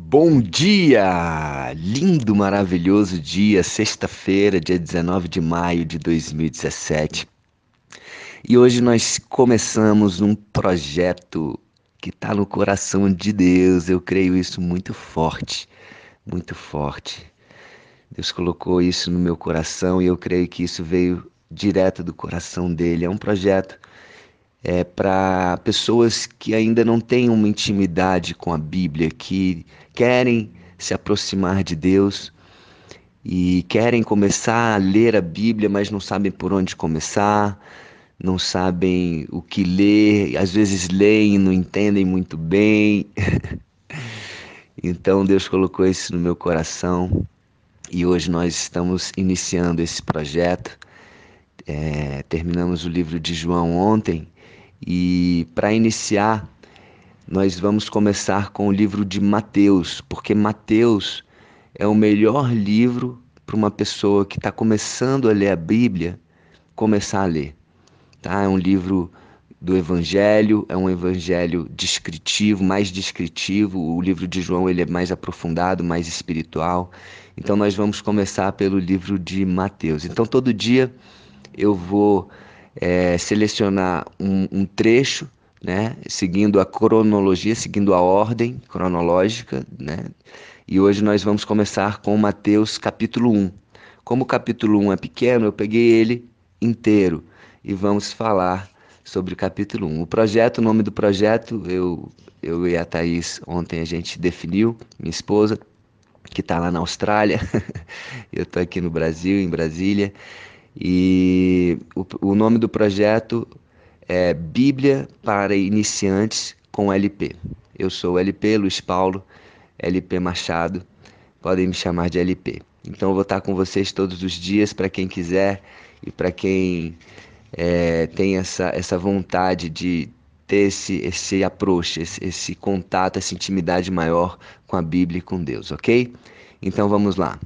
Bom dia! Lindo, maravilhoso dia, sexta-feira, dia 19 de maio de 2017. E hoje nós começamos um projeto que está no coração de Deus, eu creio isso muito forte, muito forte. Deus colocou isso no meu coração e eu creio que isso veio direto do coração dele. É um projeto é, para pessoas que ainda não têm uma intimidade com a Bíblia, que querem se aproximar de Deus e querem começar a ler a Bíblia, mas não sabem por onde começar, não sabem o que ler, às vezes leem e não entendem muito bem. então Deus colocou isso no meu coração e hoje nós estamos iniciando esse projeto. É, terminamos o livro de João ontem e para iniciar, nós vamos começar com o livro de Mateus, porque Mateus é o melhor livro para uma pessoa que está começando a ler a Bíblia começar a ler. Tá? É um livro do Evangelho, é um Evangelho descritivo, mais descritivo. O livro de João ele é mais aprofundado, mais espiritual. Então nós vamos começar pelo livro de Mateus. Então todo dia eu vou é, selecionar um, um trecho, né, seguindo a cronologia, seguindo a ordem cronológica, né? E hoje nós vamos começar com Mateus capítulo 1. Como o capítulo 1 é pequeno, eu peguei ele inteiro e vamos falar sobre o capítulo 1. O projeto, o nome do projeto, eu, eu e a Thaís ontem a gente definiu, minha esposa, que está lá na Austrália, eu estou aqui no Brasil, em Brasília, e o, o nome do projeto é Bíblia para Iniciantes com LP. Eu sou LP Luiz Paulo, LP Machado, podem me chamar de LP. Então eu vou estar com vocês todos os dias para quem quiser e para quem é, tem essa, essa vontade de ter esse, esse approach, esse, esse contato, essa intimidade maior com a Bíblia e com Deus, ok? Então vamos lá.